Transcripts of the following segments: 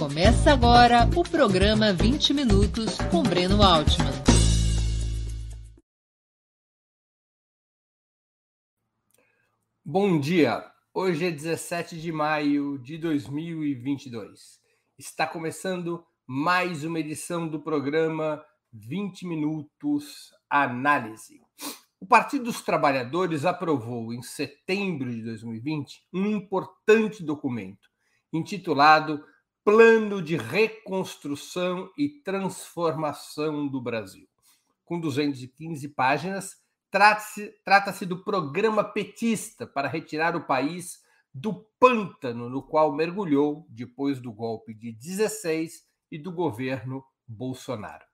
Começa agora o programa 20 Minutos com Breno Altman. Bom dia! Hoje é 17 de maio de 2022. Está começando mais uma edição do programa 20 Minutos Análise. O Partido dos Trabalhadores aprovou em setembro de 2020 um importante documento intitulado Plano de Reconstrução e Transformação do Brasil. Com 215 páginas, trata-se trata do programa petista para retirar o país do pântano no qual mergulhou depois do golpe de 16 e do governo Bolsonaro.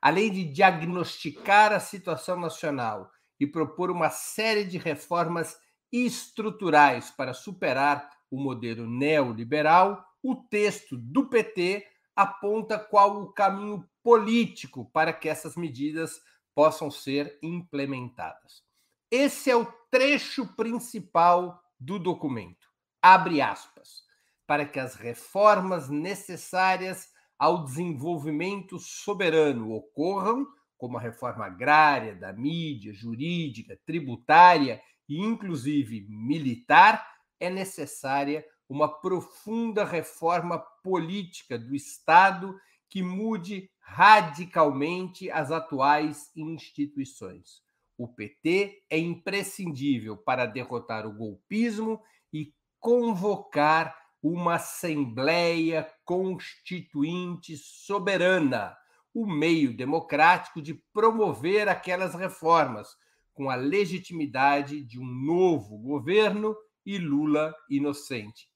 Além de diagnosticar a situação nacional e propor uma série de reformas estruturais para superar o modelo neoliberal, o texto do PT aponta qual o caminho político para que essas medidas possam ser implementadas. Esse é o trecho principal do documento. Abre aspas. Para que as reformas necessárias ao desenvolvimento soberano ocorram, como a reforma agrária, da mídia, jurídica, tributária e inclusive militar, é necessária uma profunda reforma política do Estado que mude radicalmente as atuais instituições. O PT é imprescindível para derrotar o golpismo e convocar uma Assembleia Constituinte soberana, o meio democrático de promover aquelas reformas, com a legitimidade de um novo governo e Lula inocente.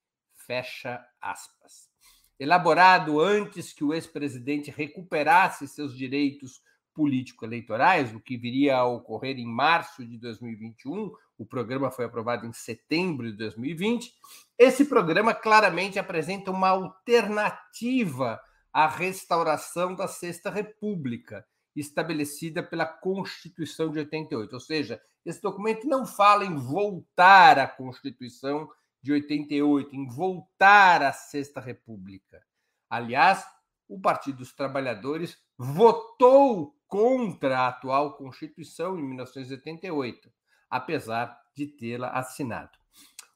Fecha aspas. Elaborado antes que o ex-presidente recuperasse seus direitos político-eleitorais, o que viria a ocorrer em março de 2021, o programa foi aprovado em setembro de 2020. Esse programa claramente apresenta uma alternativa à restauração da Sexta República, estabelecida pela Constituição de 88. Ou seja, esse documento não fala em voltar à Constituição de 88, em voltar à Sexta República. Aliás, o Partido dos Trabalhadores votou contra a atual Constituição em 1988, apesar de tê-la assinado.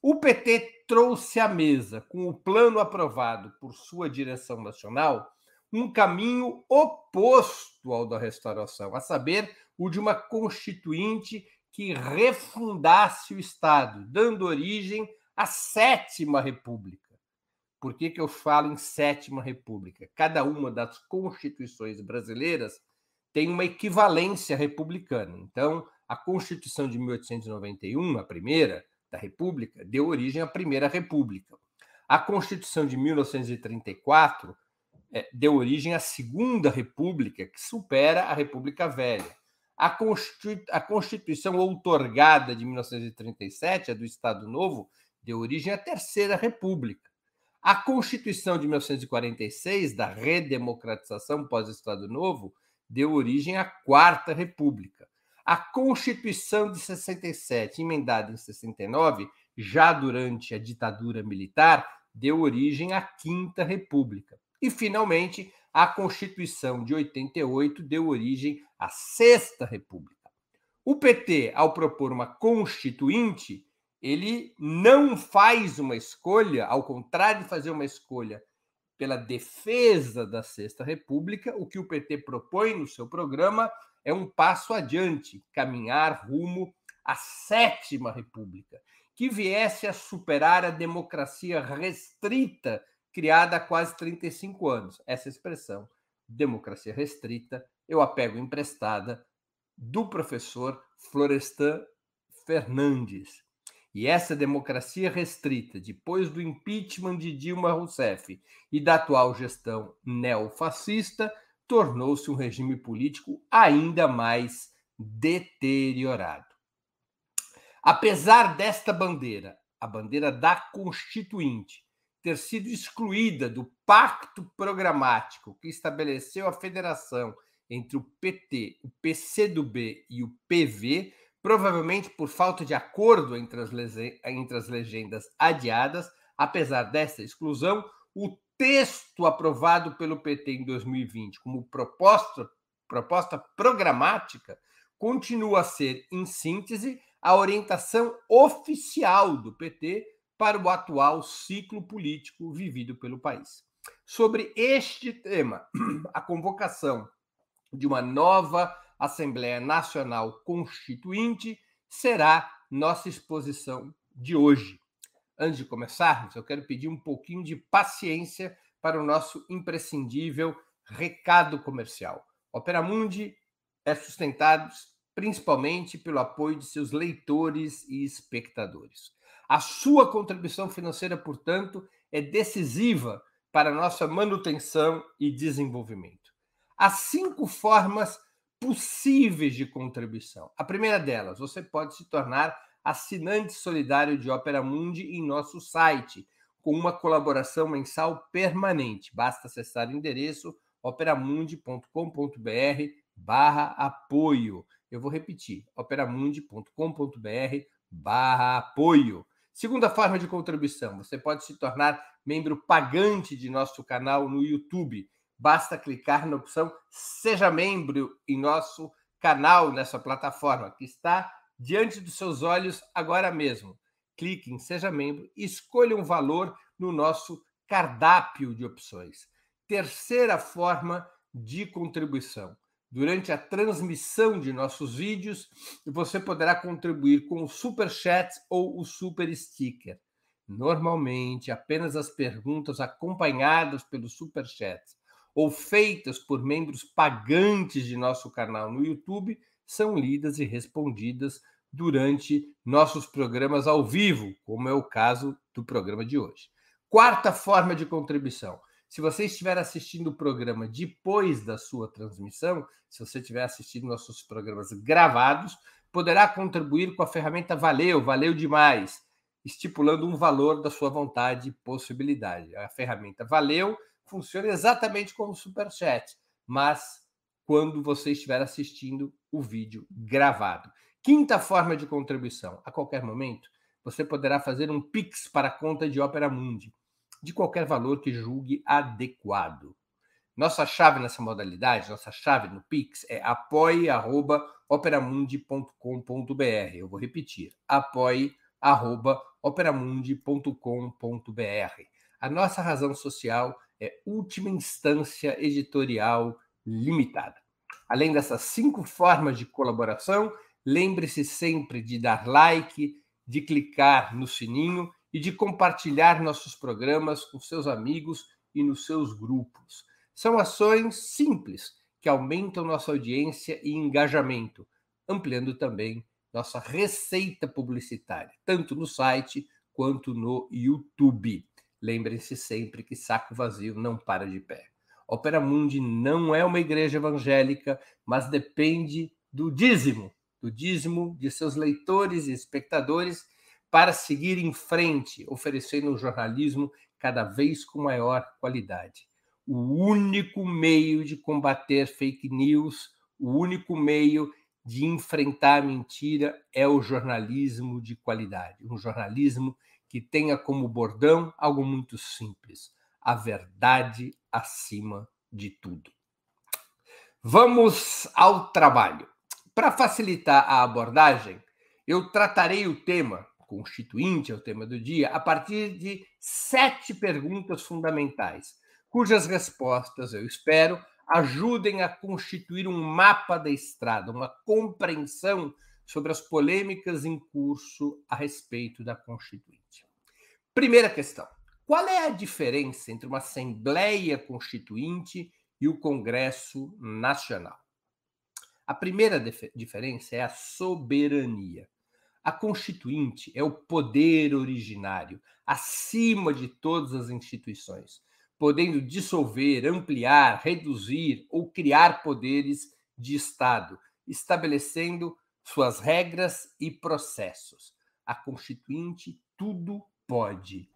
O PT trouxe à mesa, com o plano aprovado por sua direção nacional, um caminho oposto ao da restauração, a saber, o de uma constituinte que refundasse o Estado, dando origem a sétima república. Por que, que eu falo em sétima república? Cada uma das constituições brasileiras tem uma equivalência republicana. Então, a Constituição de 1891, a primeira da República, deu origem à Primeira República. A Constituição de 1934 é, deu origem à Segunda República, que supera a República Velha. A, Constituição outorgada de 1937, a do Estado Novo, deu origem à Terceira República. A Constituição de 1946, da redemocratização pós-Estado Novo, deu origem à Quarta República. A Constituição de 67, emendada em 69, já durante a ditadura militar, deu origem à Quinta República. E, finalmente, a Constituição de 88 deu origem à Sexta República. O PT, ao propor uma constituinte, ele não faz uma escolha, ao contrário de fazer uma escolha pela defesa da Sexta República, o que o PT propõe no seu programa é um passo adiante, caminhar rumo à Sétima República, que viesse a superar a democracia restrita criada há quase 35 anos. Essa expressão, democracia restrita, eu a pego emprestada do professor Florestan Fernandes, e essa democracia restrita, depois do impeachment de Dilma Rousseff e da atual gestão neofascista, tornou-se um regime político ainda mais deteriorado. Apesar desta bandeira, a bandeira da Constituinte, ter sido excluída do pacto programático que estabeleceu a federação entre o PT, o PCdoB e o PV, provavelmente por falta de acordo entre as, entre as legendas adiadas. Apesar dessa exclusão, o texto aprovado pelo PT em 2020 como proposta, proposta programática continua a ser, em síntese, a orientação oficial do PT para o atual ciclo político vivido pelo país. Sobre este tema, a convocação de uma nova Assembleia Nacional Constituinte será nossa exposição de hoje. Antes de começarmos, eu quero pedir um pouquinho de paciência para o nosso imprescindível recado comercial. Opera Mundi é sustentado principalmente pelo apoio de seus leitores e espectadores. A sua contribuição financeira, portanto, é decisiva para nossa manutenção e desenvolvimento. Há cinco formas possíveis de contribuição. A primeira delas, você pode se tornar assinante solidário de Opera Mundi em nosso site, com uma colaboração mensal permanente. Basta acessar o endereço operamundi.com.br barra apoio. Eu vou repetir, operamundi.com.br barra apoio. Segunda forma de contribuição, você pode se tornar membro pagante de nosso canal no YouTube. Basta clicar na opção Seja Membro em nosso canal nessa plataforma, que está diante dos seus olhos agora mesmo. Clique em Seja Membro e escolha um valor no nosso cardápio de opções. Terceira forma de contribuição Durante a transmissão de nossos vídeos, você poderá contribuir com o Super Chat ou o Super Sticker. Normalmente, apenas as perguntas acompanhadas pelo Super Chat ou feitas por membros pagantes de nosso canal no YouTube são lidas e respondidas durante nossos programas ao vivo, como é o caso do programa de hoje. Quarta forma de contribuição se você estiver assistindo o programa depois da sua transmissão, se você estiver assistindo nossos programas gravados, poderá contribuir com a ferramenta Valeu, valeu demais, estipulando um valor da sua vontade e possibilidade. A ferramenta Valeu funciona exatamente como o Superchat, mas quando você estiver assistindo o vídeo gravado. Quinta forma de contribuição: a qualquer momento, você poderá fazer um Pix para a conta de Opera Mundi de qualquer valor que julgue adequado. Nossa chave nessa modalidade, nossa chave no Pix é apoie.operamundi.com.br. Eu vou repetir: apoie.operamundi.com.br. A nossa razão social é última instância editorial limitada. Além dessas cinco formas de colaboração, lembre-se sempre de dar like, de clicar no sininho e de compartilhar nossos programas com seus amigos e nos seus grupos. São ações simples que aumentam nossa audiência e engajamento, ampliando também nossa receita publicitária, tanto no site quanto no YouTube. Lembrem-se sempre que saco vazio não para de pé. Opera Mundi não é uma igreja evangélica, mas depende do dízimo, do dízimo de seus leitores e espectadores para seguir em frente, oferecendo um jornalismo cada vez com maior qualidade. O único meio de combater fake news, o único meio de enfrentar a mentira é o jornalismo de qualidade, um jornalismo tenha como bordão algo muito simples: a verdade acima de tudo. Vamos ao trabalho. Para facilitar a abordagem, eu tratarei o tema constituinte é o tema do dia, a partir de sete perguntas fundamentais, cujas respostas, eu espero, ajudem a constituir um mapa da estrada, uma compreensão sobre as polêmicas em curso a respeito da Constituinte. Primeira questão: qual é a diferença entre uma Assembleia Constituinte e o Congresso Nacional? A primeira diferença é a soberania. A Constituinte é o poder originário, acima de todas as instituições, podendo dissolver, ampliar, reduzir ou criar poderes de Estado, estabelecendo suas regras e processos. A Constituinte tudo pode.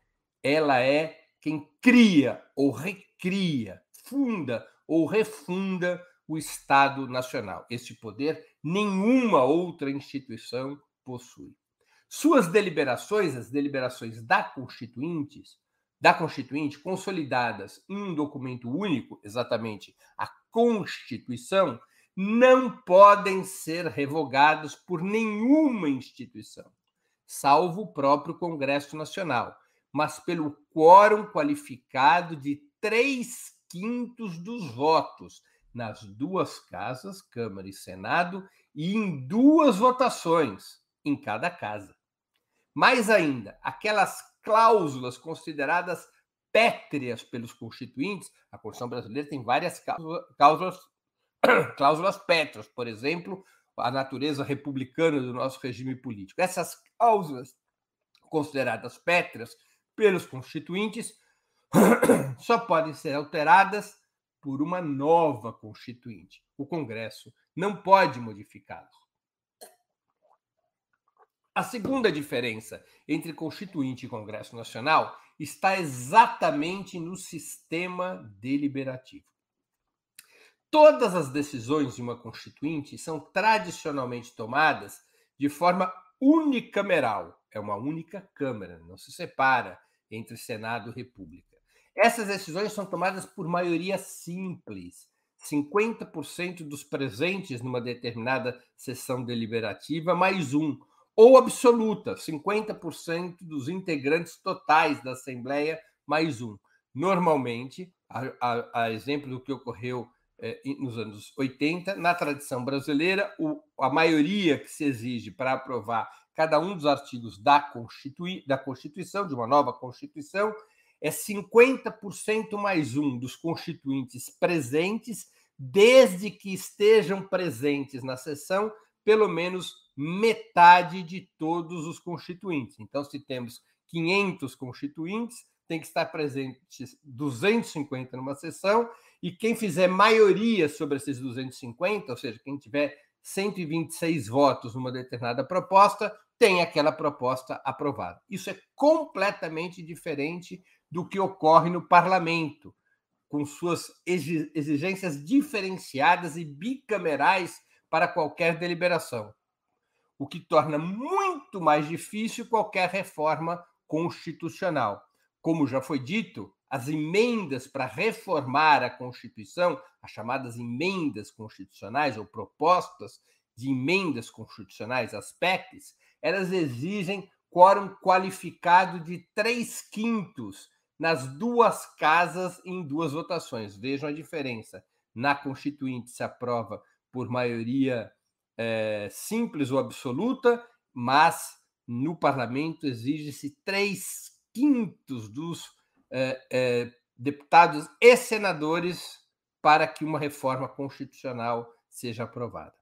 Ela é quem cria ou recria, funda ou refunda o Estado Nacional. Este poder nenhuma outra instituição possui. Suas deliberações, as deliberações da Constituintes, da Constituinte, consolidadas em um documento único, exatamente a Constituição, não podem ser revogados por nenhuma instituição, salvo o próprio Congresso Nacional, mas pelo quórum qualificado de três quintos dos votos nas duas casas, Câmara e Senado, e em duas votações em cada casa. Mais ainda, aquelas cláusulas consideradas pétreas pelos constituintes, a Constituição brasileira tem várias cláusulas, cláusulas pétreas, por exemplo, a natureza republicana do nosso regime político. Essas cláusulas consideradas pétreas pelos constituintes só podem ser alteradas por uma nova constituinte. O Congresso não pode modificá-los. A segunda diferença entre Constituinte e Congresso Nacional está exatamente no sistema deliberativo. Todas as decisões de uma Constituinte são tradicionalmente tomadas de forma unicameral. É uma única Câmara, não se separa entre Senado e República. Essas decisões são tomadas por maioria simples. 50% dos presentes numa determinada sessão deliberativa, mais um, ou absoluta, 50% dos integrantes totais da Assembleia, mais um. Normalmente, a, a, a exemplo do que ocorreu eh, nos anos 80, na tradição brasileira, o, a maioria que se exige para aprovar cada um dos artigos da, Constitui, da Constituição, de uma nova Constituição, é 50% mais um dos constituintes presentes, desde que estejam presentes na sessão pelo menos metade de todos os constituintes. Então, se temos 500 constituintes, tem que estar presentes 250 numa sessão, e quem fizer maioria sobre esses 250, ou seja, quem tiver 126 votos numa determinada proposta, tem aquela proposta aprovada. Isso é completamente diferente do que ocorre no parlamento, com suas exigências diferenciadas e bicamerais para qualquer deliberação o que torna muito mais difícil qualquer reforma constitucional. Como já foi dito, as emendas para reformar a Constituição, as chamadas emendas constitucionais ou propostas de emendas constitucionais, as PECs, elas exigem quórum qualificado de três quintos nas duas casas em duas votações. Vejam a diferença. Na Constituinte se aprova por maioria é, simples ou absoluta, mas no parlamento exige-se três quintos dos é, é, deputados e senadores para que uma reforma constitucional seja aprovada.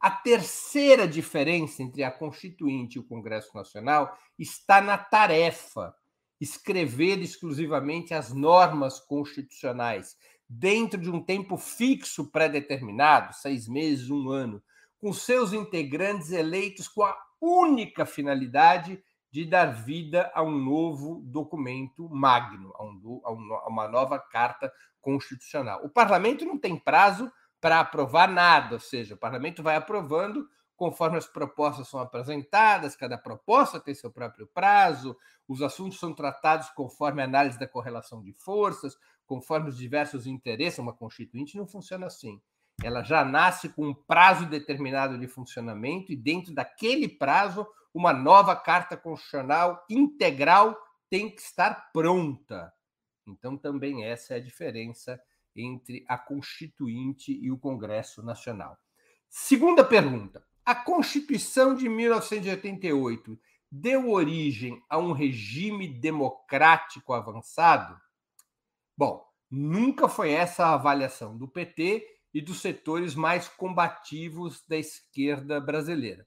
A terceira diferença entre a Constituinte e o Congresso Nacional está na tarefa escrever exclusivamente as normas constitucionais dentro de um tempo fixo pré-determinado, seis meses, um ano, com seus integrantes eleitos com a única finalidade de dar vida a um novo documento magno, a, um, a uma nova carta constitucional. O parlamento não tem prazo para aprovar nada, ou seja, o parlamento vai aprovando conforme as propostas são apresentadas, cada proposta tem seu próprio prazo, os assuntos são tratados conforme a análise da correlação de forças, conforme os diversos interesses. Uma constituinte não funciona assim ela já nasce com um prazo determinado de funcionamento e dentro daquele prazo uma nova carta constitucional integral tem que estar pronta. Então também essa é a diferença entre a Constituinte e o Congresso Nacional. Segunda pergunta: a Constituição de 1988 deu origem a um regime democrático avançado? Bom, nunca foi essa a avaliação do PT e dos setores mais combativos da esquerda brasileira.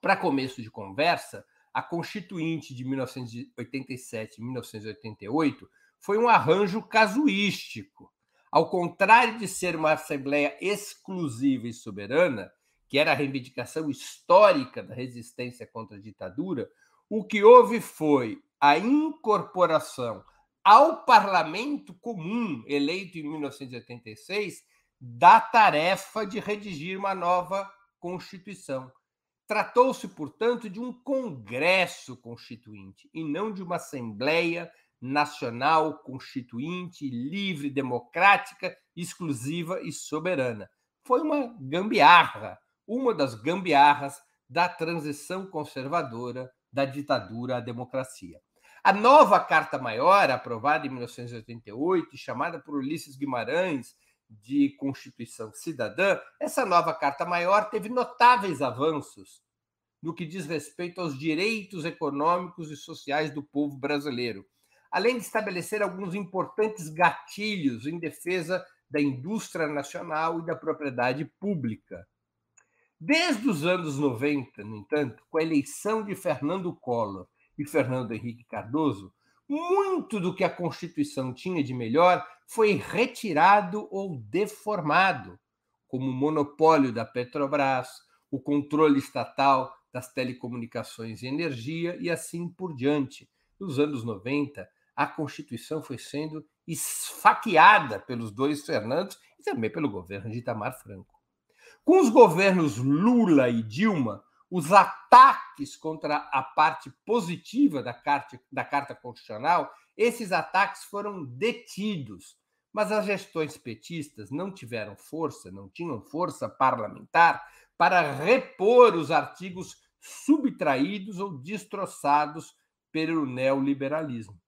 Para começo de conversa, a Constituinte de 1987 e 1988 foi um arranjo casuístico. Ao contrário de ser uma Assembleia exclusiva e soberana, que era a reivindicação histórica da resistência contra a ditadura, o que houve foi a incorporação ao parlamento comum, eleito em 1986, da tarefa de redigir uma nova Constituição. Tratou-se, portanto, de um Congresso Constituinte e não de uma Assembleia nacional, constituinte, livre, democrática, exclusiva e soberana. Foi uma gambiarra, uma das gambiarras da transição conservadora da ditadura à democracia. A nova Carta Maior, aprovada em 1988, chamada por Ulisses Guimarães de Constituição Cidadã, essa nova Carta Maior teve notáveis avanços no que diz respeito aos direitos econômicos e sociais do povo brasileiro, além de estabelecer alguns importantes gatilhos em defesa da indústria nacional e da propriedade pública. Desde os anos 90, no entanto, com a eleição de Fernando Collor e Fernando Henrique Cardoso, muito do que a Constituição tinha de melhor foi retirado ou deformado, como o monopólio da Petrobras, o controle estatal das telecomunicações e energia e assim por diante. Nos anos 90, a Constituição foi sendo esfaqueada pelos dois Fernandos e também pelo governo de Itamar Franco. Com os governos Lula e Dilma, os ataques contra a parte positiva da Carta, da Carta Constitucional, esses ataques foram detidos. Mas as gestões petistas não tiveram força, não tinham força parlamentar para repor os artigos subtraídos ou destroçados pelo neoliberalismo.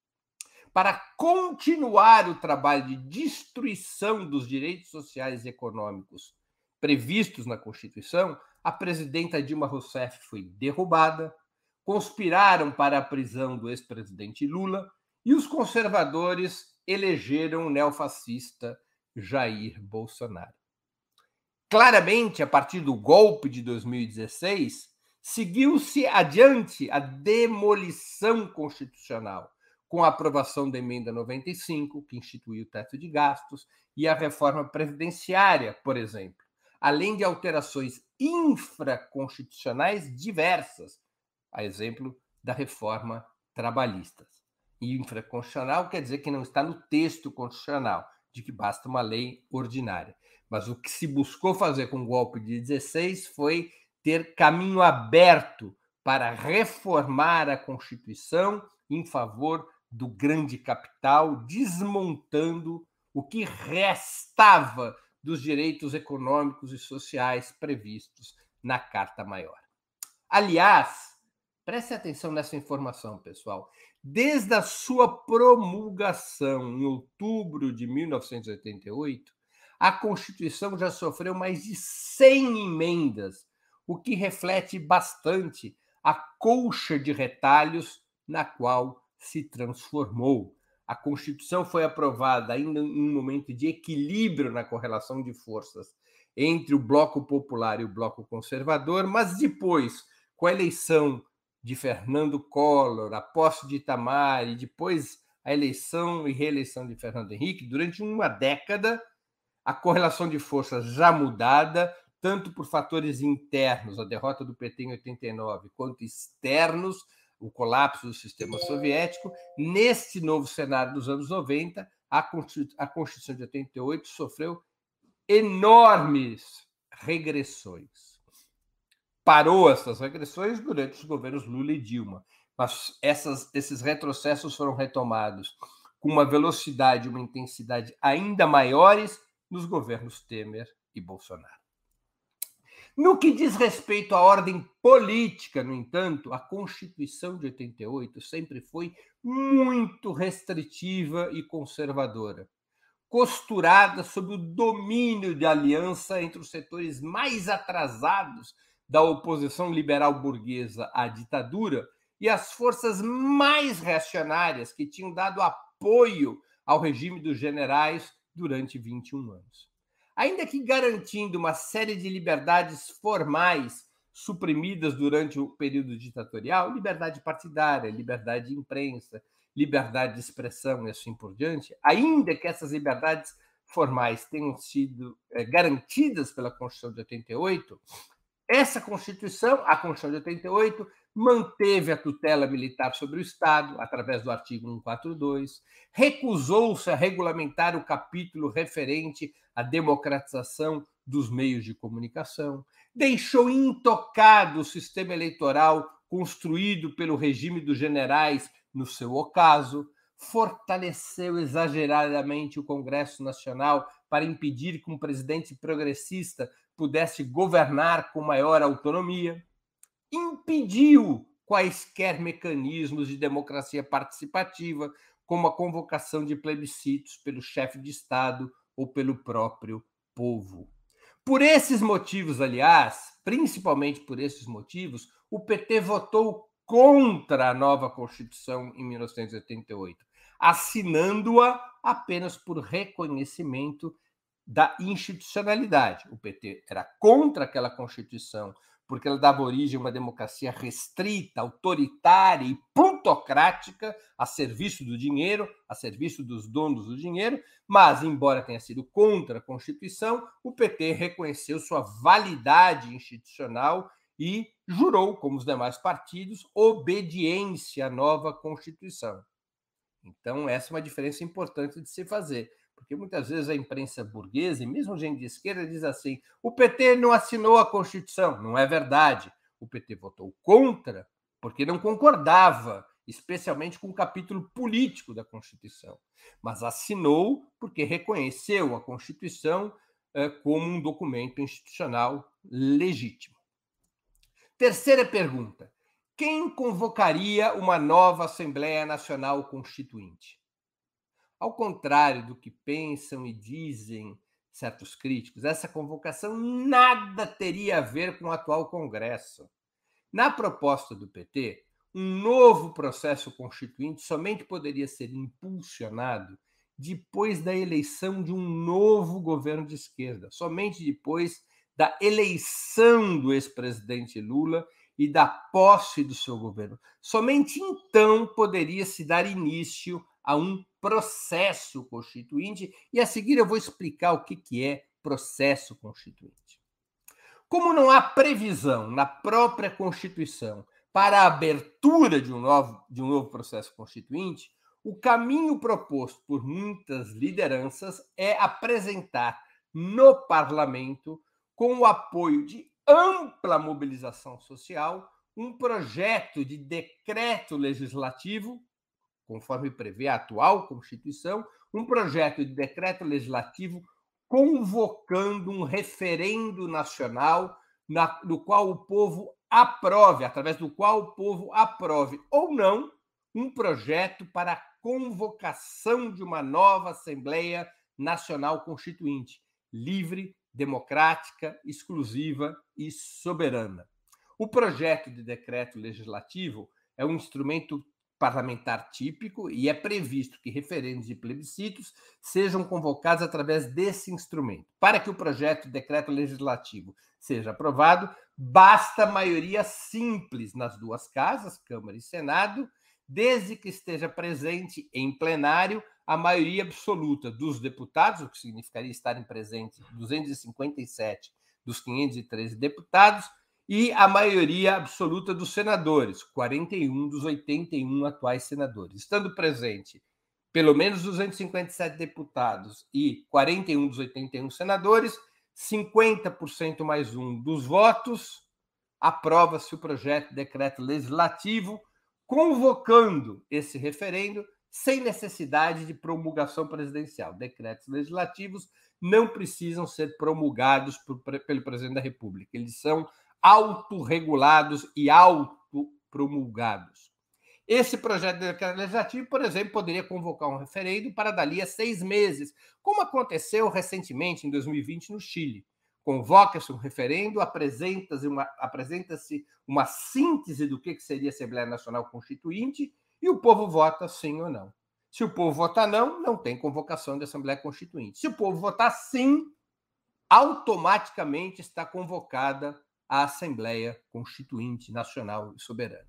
Para continuar o trabalho de destruição dos direitos sociais e econômicos previstos na Constituição, a presidenta Dilma Rousseff foi derrubada, conspiraram para a prisão do ex-presidente Lula e os conservadores elegeram o neofascista Jair Bolsonaro. Claramente, a partir do golpe de 2016, seguiu-se adiante a demolição constitucional, com a aprovação da emenda 95, que instituiu o teto de gastos, e a reforma previdenciária, por exemplo, além de alterações infraconstitucionais diversas, a exemplo da reforma trabalhista. Infraconstitucional quer dizer que não está no texto constitucional, de que basta uma lei ordinária. Mas o que se buscou fazer com o golpe de 16 foi ter caminho aberto para reformar a Constituição em favor do grande capital, desmontando o que restava dos direitos econômicos e sociais previstos na Carta Maior. Aliás, preste atenção nessa informação, pessoal. Desde a sua promulgação em outubro de 1988, a Constituição já sofreu mais de 100 emendas, o que reflete bastante a colcha de retalhos na qual se transformou a Constituição foi aprovada ainda em um momento de equilíbrio na correlação de forças entre o bloco popular e o bloco conservador, mas depois, com a eleição de Fernando Collor, a posse de Itamar e depois a eleição e reeleição de Fernando Henrique, durante uma década, a correlação de forças já mudada, tanto por fatores internos, a derrota do PT em 89, quanto externos, o colapso do sistema soviético. Neste novo cenário dos anos 90, a Constituição de 88 sofreu enormes regressões. Parou essas regressões durante os governos Lula e Dilma, mas essas, esses retrocessos foram retomados com uma velocidade e uma intensidade ainda maiores nos governos Temer e Bolsonaro. No que diz respeito à ordem política, no entanto, a Constituição de 88 sempre foi muito restritiva e conservadora, costurada sob o domínio de aliança entre os setores mais atrasados da oposição liberal burguesa à ditadura e as forças mais reacionárias que tinham dado apoio ao regime dos generais durante 21 anos ainda que garantindo uma série de liberdades formais suprimidas durante o período ditatorial, liberdade partidária, liberdade de imprensa, liberdade de expressão e assim por diante, ainda que essas liberdades formais tenham sido é, garantidas pela Constituição de 88, essa Constituição, a Constituição de 88, manteve a tutela militar sobre o Estado, através do artigo 142, recusou-se a regulamentar o capítulo referente à democratização dos meios de comunicação, deixou intocado o sistema eleitoral construído pelo regime dos generais no seu ocaso, fortaleceu exageradamente o Congresso Nacional para impedir que um presidente progressista pudesse governar com maior autonomia, impediu quaisquer mecanismos de democracia participativa, como a convocação de plebiscitos pelo chefe de Estado ou pelo próprio povo. Por esses motivos, aliás, principalmente por esses motivos, o PT votou contra a nova Constituição em 1988, assinando-a apenas por reconhecimento da institucionalidade. O PT era contra aquela Constituição porque ela dava origem a uma democracia restrita, autoritária e plutocrática, a serviço do dinheiro, a serviço dos donos do dinheiro, mas, embora tenha sido contra a Constituição, o PT reconheceu sua validade institucional e jurou, como os demais partidos, obediência à nova Constituição. Então, essa é uma diferença importante de se fazer. Porque muitas vezes a imprensa burguesa, e mesmo gente de esquerda, diz assim: o PT não assinou a Constituição. Não é verdade. O PT votou contra porque não concordava, especialmente com o capítulo político da Constituição. Mas assinou porque reconheceu a Constituição eh, como um documento institucional legítimo. Terceira pergunta: quem convocaria uma nova Assembleia Nacional Constituinte? Ao contrário do que pensam e dizem certos críticos, essa convocação nada teria a ver com o atual Congresso. Na proposta do PT, um novo processo constituinte somente poderia ser impulsionado depois da eleição de um novo governo de esquerda, somente depois da eleição do ex-presidente Lula e da posse do seu governo. Somente então poderia se dar início a um processo constituinte, e a seguir eu vou explicar o que, que é processo constituinte. Como não há previsão na própria Constituição para a abertura de um novo, de um novo processo constituinte, o caminho proposto por muitas lideranças é apresentar no parlamento, com o apoio de ampla mobilização social, um projeto de decreto legislativo conforme prevê a atual Constituição, um projeto de decreto legislativo convocando um referendo nacional na, no qual o povo aprove, através do qual o povo aprove ou não, um projeto para a convocação de uma nova Assembleia Nacional Constituinte, livre, democrática, exclusiva e soberana. O projeto de decreto legislativo é um instrumento parlamentar típico e é previsto que referendos e plebiscitos sejam convocados através desse instrumento. Para que o projeto de decreto legislativo seja aprovado, basta maioria simples nas duas casas, Câmara e Senado, desde que esteja presente em plenário a maioria absoluta dos deputados, o que significaria estarem presentes 257 dos 513 deputados, e a maioria absoluta dos senadores, 41 dos 81 atuais senadores. Estando presente pelo menos 257 deputados e 41 dos 81 senadores, 50% mais um dos votos, aprova-se o projeto de decreto legislativo convocando esse referendo sem necessidade de promulgação presidencial. Decretos legislativos não precisam ser promulgados por, pelo presidente da República, eles são autorregulados e autopromulgados. Esse projeto de decreto legislativo, por exemplo, poderia convocar um referendo para dali a seis meses, como aconteceu recentemente em 2020 no Chile. Convoca-se um referendo, apresenta-se uma, apresenta uma síntese do que seria a Assembleia Nacional Constituinte e o povo vota sim ou não. Se o povo votar não, não tem convocação de Assembleia Constituinte. Se o povo votar sim, automaticamente está convocada a Assembleia Constituinte Nacional e Soberana.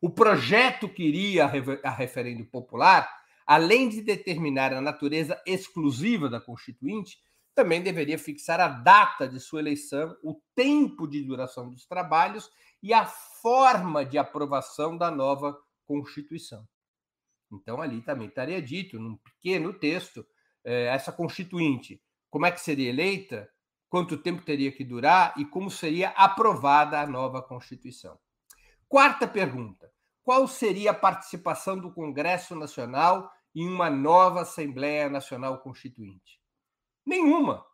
O projeto que iria a referendo popular, além de determinar a natureza exclusiva da Constituinte, também deveria fixar a data de sua eleição, o tempo de duração dos trabalhos e a forma de aprovação da nova Constituição. Então, ali também estaria dito, num pequeno texto, eh, essa Constituinte, como é que seria eleita, quanto tempo teria que durar e como seria aprovada a nova Constituição. Quarta pergunta: qual seria a participação do Congresso Nacional em uma nova Assembleia Nacional Constituinte? Nenhuma,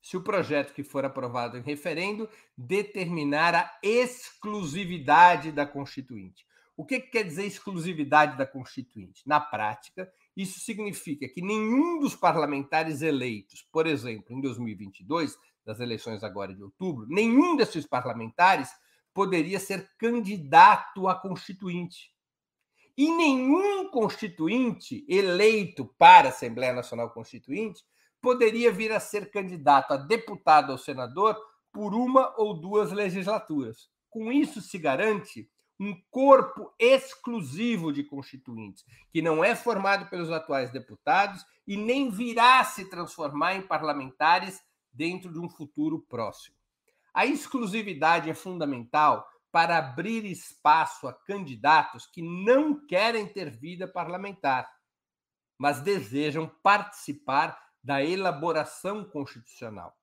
se o projeto que for aprovado em referendo determinar a exclusividade da Constituinte. O que, quer dizer exclusividade da Constituinte? Na prática, isso significa que nenhum dos parlamentares eleitos, por exemplo, em 2022, das eleições agora de outubro, nenhum desses parlamentares poderia ser candidato a constituinte. E nenhum constituinte eleito para a Assembleia Nacional Constituinte poderia vir a ser candidato a deputado ou senador por uma ou duas legislaturas. Com isso se garante um corpo exclusivo de constituintes, que não é formado pelos atuais deputados e nem virá se transformar em parlamentares dentro de um futuro próximo. A exclusividade é fundamental para abrir espaço a candidatos que não querem ter vida parlamentar, mas desejam participar da elaboração constitucional.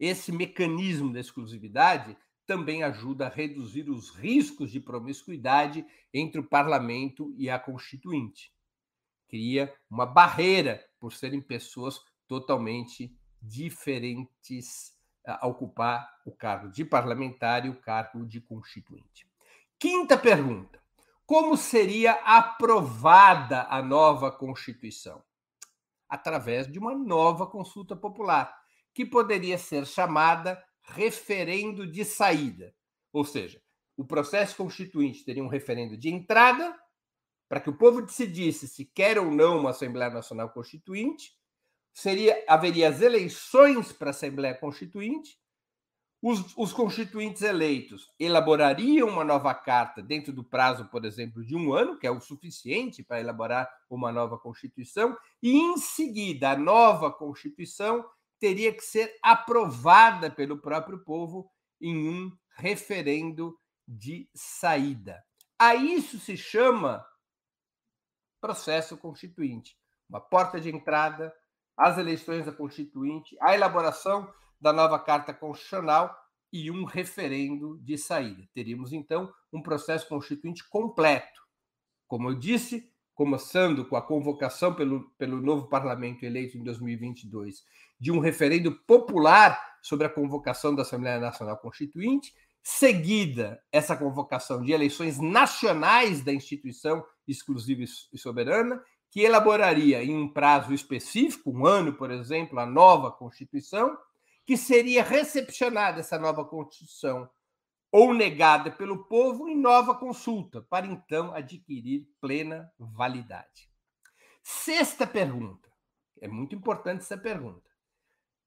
Esse mecanismo da exclusividade também ajuda a reduzir os riscos de promiscuidade entre o parlamento e a constituinte. Cria uma barreira por serem pessoas totalmente diferentes a ocupar o cargo de parlamentar e o cargo de constituinte. Quinta pergunta: como seria aprovada a nova Constituição? Através de uma nova consulta popular, que poderia ser chamada referendo de saída. Ou seja, o processo constituinte teria um referendo de entrada, para que o povo decidisse se quer ou não uma Assembleia Nacional Constituinte, seria haveria as eleições para a Assembleia Constituinte, os, os, constituintes eleitos elaborariam uma nova carta dentro do prazo, por exemplo, de um ano, que é o suficiente para elaborar uma nova Constituição, e em seguida a nova Constituição teria que ser aprovada pelo próprio povo em um referendo de saída. A isso se chama processo constituinte, uma porta de entrada as eleições da Constituinte, a elaboração da nova Carta Constitucional e um referendo de saída. Teríamos, então, um processo constituinte completo. Como eu disse, começando com a convocação pelo, pelo novo parlamento eleito em 2022 de um referendo popular sobre a convocação da Assembleia Nacional Constituinte, seguida essa convocação de eleições nacionais da instituição exclusiva e soberana, que elaboraria em um prazo específico, um ano, por exemplo, a nova Constituição, que seria recepcionada essa nova Constituição ou negada pelo povo em nova consulta, para então adquirir plena validade. Sexta pergunta. É muito importante essa pergunta.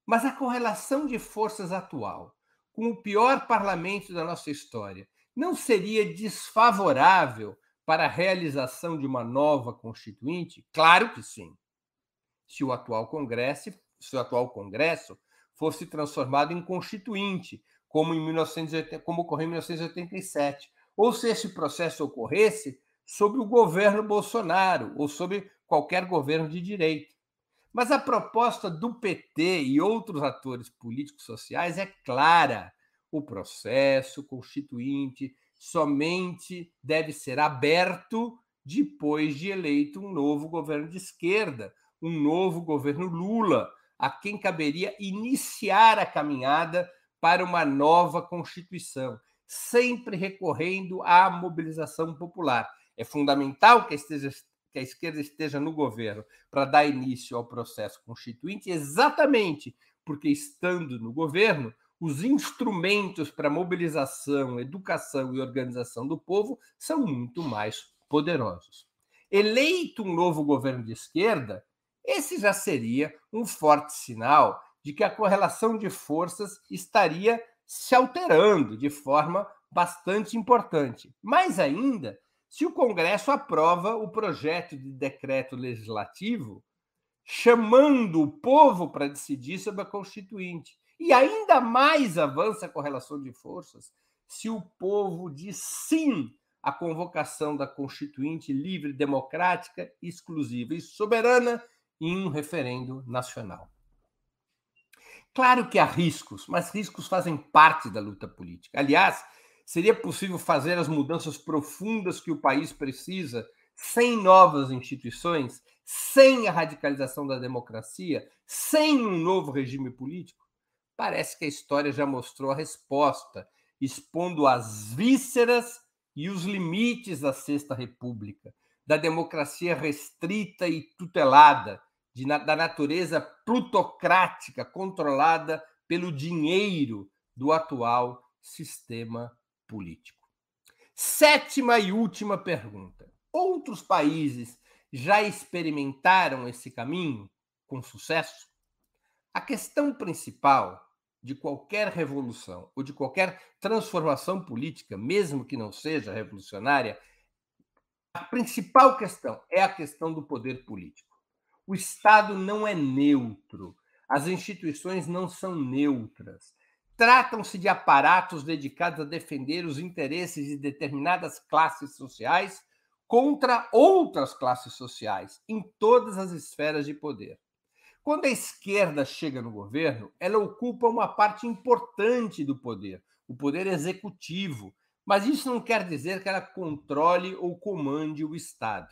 Mas a correlação de forças atual com o pior parlamento da nossa história não seria desfavorável para a realização de uma nova constituinte? Claro que sim. Se o atual Congresso, se o atual Congresso fosse transformado em constituinte, como, em 1980, como ocorreu em 1987, ou se esse processo ocorresse sob o governo Bolsonaro ou sob qualquer governo de direita. Mas a proposta do PT e outros atores políticos sociais é clara. O processo constituinte somente deve ser aberto depois de eleito um novo governo de esquerda, um novo governo Lula, a quem caberia iniciar a caminhada para uma nova Constituição, sempre recorrendo à mobilização popular. É fundamental que, esteja, que a esquerda esteja no governo para dar início ao processo constituinte, exatamente porque, estando no governo, os instrumentos para mobilização, educação e organização do povo são muito mais poderosos. Eleito um novo governo de esquerda, esse já seria um forte sinal de que a correlação de forças estaria se alterando de forma bastante importante. Mais ainda, se o Congresso aprova o projeto de decreto legislativo chamando o povo para decidir sobre a Constituinte e ainda mais avança a correlação de forças se o povo diz sim à convocação da Constituinte livre, democrática, exclusiva e soberana em um referendo nacional. Claro que há riscos, mas riscos fazem parte da luta política. Aliás, seria possível fazer as mudanças profundas que o país precisa sem novas instituições, sem a radicalização da democracia, sem um novo regime político? Parece que a história já mostrou a resposta, expondo as vísceras e os limites da Sexta República, da democracia restrita e tutelada, de, da natureza plutocrática controlada pelo dinheiro do atual sistema político. Sétima e última pergunta: outros países já experimentaram esse caminho com sucesso? A questão principal de qualquer revolução ou de qualquer transformação política, mesmo que não seja revolucionária, a principal questão é a questão do poder político. O Estado não é neutro, as instituições não são neutras. Tratam-se de aparatos dedicados a defender os interesses de determinadas classes sociais contra outras classes sociais, em todas as esferas de poder. Quando a esquerda chega no governo, ela ocupa uma parte importante do poder, o poder executivo, mas isso não quer dizer que ela controle ou comande o Estado.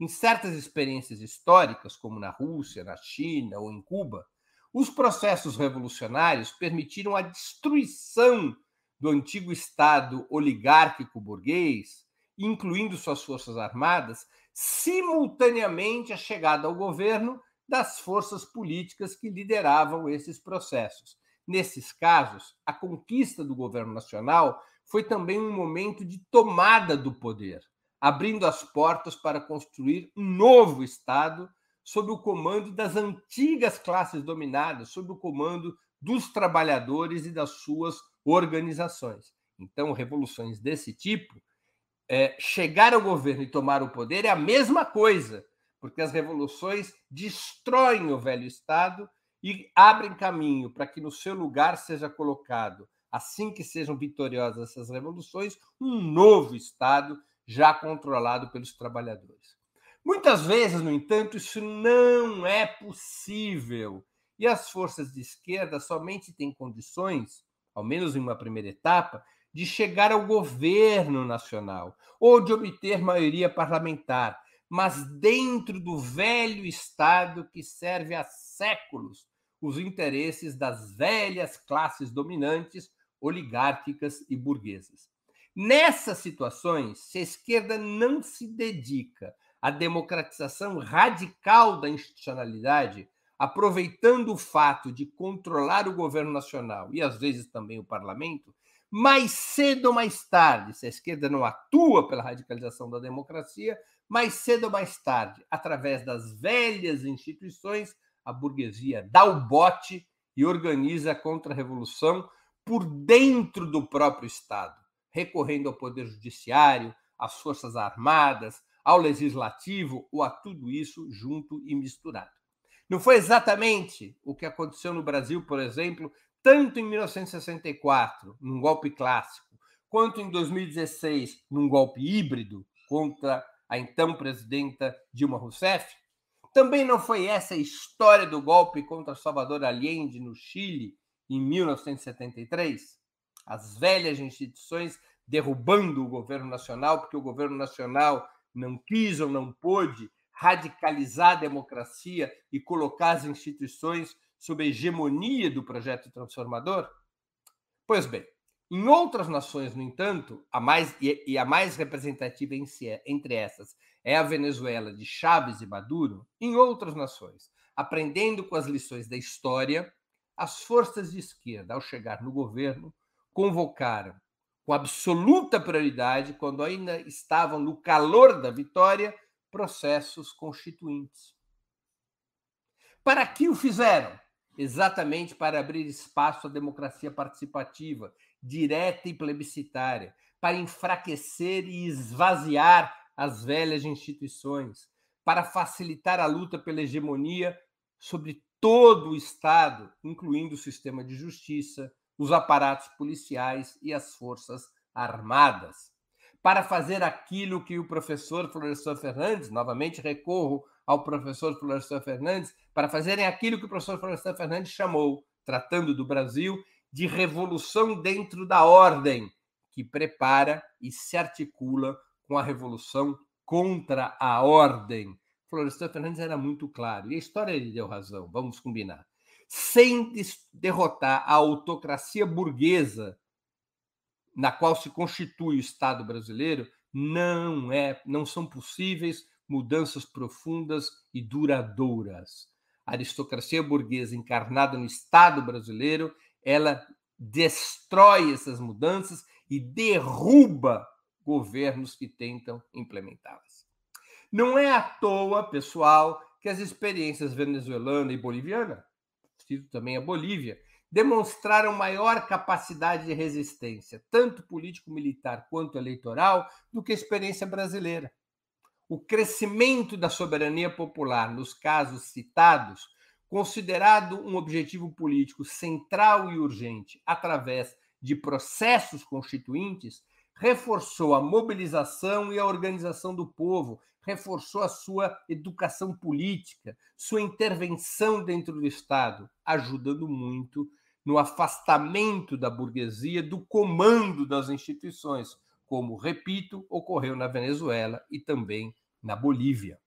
Em certas experiências históricas, como na Rússia, na China ou em Cuba, os processos revolucionários permitiram a destruição do antigo Estado oligárquico burguês, incluindo suas forças armadas, simultaneamente a chegada ao governo das forças políticas que lideravam esses processos. Nesses casos, a conquista do governo nacional foi também um momento de tomada do poder, abrindo as portas para construir um novo Estado sob o comando das antigas classes dominadas, sob o comando dos trabalhadores e das suas organizações. Então, revoluções desse tipo é, chegar ao governo e tomar o poder é a mesma coisa, porque as revoluções destroem o velho Estado e abrem caminho para que no seu lugar seja colocado, assim que sejam vitoriosas essas revoluções, um novo Estado já controlado pelos trabalhadores. Muitas vezes, no entanto, isso não é possível. E as forças de esquerda somente têm condições, ao menos em uma primeira etapa, de chegar ao governo nacional ou de obter maioria parlamentar, mas dentro do velho Estado que serve há séculos os interesses das velhas classes dominantes, oligárquicas e burguesas. Nessas situações, se a esquerda não se dedica à democratização radical da institucionalidade, aproveitando o fato de controlar o governo nacional e às vezes também o parlamento, mais cedo ou mais tarde, se a esquerda não atua pela radicalização da democracia, mais cedo ou mais tarde, através das velhas instituições, a burguesia dá o bote e organiza a contra-revolução por dentro do próprio Estado, recorrendo ao poder judiciário, às forças armadas, ao legislativo ou a tudo isso junto e misturado. Não foi exatamente o que aconteceu no Brasil, por exemplo, tanto em 1964, num golpe clássico, quanto em 2016, num golpe híbrido contra a então presidenta Dilma Rousseff? Também não foi essa a história do golpe contra Salvador Allende no Chile em 1973? As velhas instituições derrubando o governo nacional, porque o governo nacional não quis ou não pôde radicalizar a democracia e colocar as instituições sob a hegemonia do projeto transformador? Pois bem, em outras nações, no entanto, a mais, e a mais representativa entre essas é a Venezuela de Chávez e Maduro, em outras nações, aprendendo com as lições da história, as forças de esquerda, ao chegar no governo, convocaram com absoluta prioridade, quando ainda estavam no calor da vitória, processos constituintes. Para que o fizeram? exatamente para abrir espaço à democracia participativa, direta e plebiscitária, para enfraquecer e esvaziar as velhas instituições, para facilitar a luta pela hegemonia sobre todo o Estado, incluindo o sistema de justiça, os aparatos policiais e as forças armadas. Para fazer aquilo que o professor Florestan Fernandes, novamente recorro ao professor Florestan Fernandes, para fazerem aquilo que o professor Florestan Fernandes chamou, tratando do Brasil, de revolução dentro da ordem, que prepara e se articula com a revolução contra a ordem. Florestan Fernandes era muito claro, e a história lhe deu razão, vamos combinar. Sem derrotar a autocracia burguesa na qual se constitui o Estado brasileiro, não é, não são possíveis mudanças profundas e duradouras. A aristocracia burguesa encarnada no Estado brasileiro, ela destrói essas mudanças e derruba governos que tentam implementá-las. Não é à toa, pessoal, que as experiências venezuelana e boliviana, cito também a Bolívia, demonstraram maior capacidade de resistência, tanto político-militar quanto eleitoral, do que a experiência brasileira. O crescimento da soberania popular nos casos citados, considerado um objetivo político central e urgente através de processos constituintes, reforçou a mobilização e a organização do povo, reforçou a sua educação política, sua intervenção dentro do Estado, ajudando muito no afastamento da burguesia do comando das instituições, como, repito, ocorreu na Venezuela e também na Bolívia.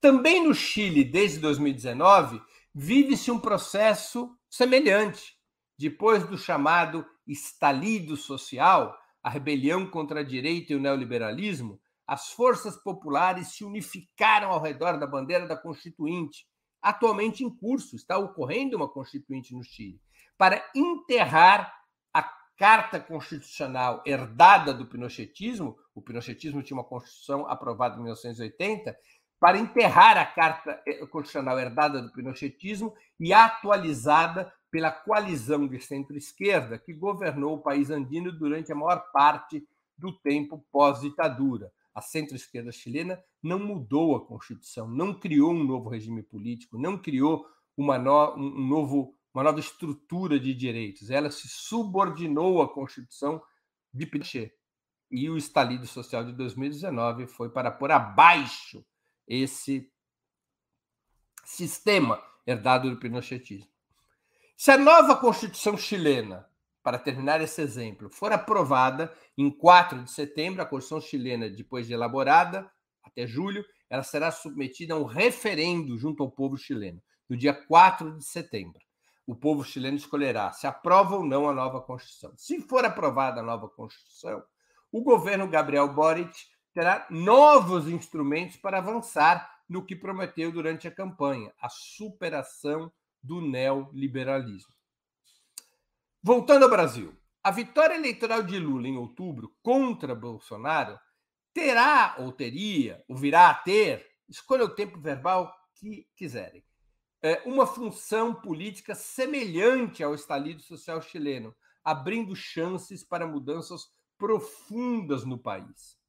Também no Chile, desde 2019, vive-se um processo semelhante. Depois do chamado estalido social, a rebelião contra a direita e o neoliberalismo, as forças populares se unificaram ao redor da bandeira da Constituinte, atualmente em curso, está ocorrendo uma Constituinte no Chile, para enterrar a Carta Constitucional herdada do Pinochetismo. O Pinochetismo tinha uma Constituição aprovada em 1980, para enterrar a Carta Constitucional herdada do Pinochetismo e atualizada pela coalizão de centro-esquerda que governou o país andino durante a maior parte do tempo pós-ditadura. A centro-esquerda chilena não mudou a Constituição, não criou um novo regime político, não criou uma, no, um novo, uma nova estrutura de direitos. Ela se subordinou à Constituição de Pinochet. E o estalido social de 2019 foi para pôr abaixo esse sistema herdado do pinochetismo. Se a nova Constituição chilena, para terminar esse exemplo, for aprovada em 4 de setembro, a Constituição chilena, depois de elaborada, até julho, ela será submetida a um referendo junto ao povo chileno, no dia 4 de setembro. O povo chileno escolherá se aprova ou não a nova Constituição. Se for aprovada a nova Constituição, o governo Gabriel Boric terá novos instrumentos para avançar no que prometeu durante a campanha, a superação do neoliberalismo. Voltando ao Brasil, a vitória eleitoral de Lula em outubro contra Bolsonaro terá ou teria, ou virá a ter, escolha o tempo verbal que quiserem, é, uma função política semelhante ao estalido social chileno, abrindo chances para mudanças profundas no país.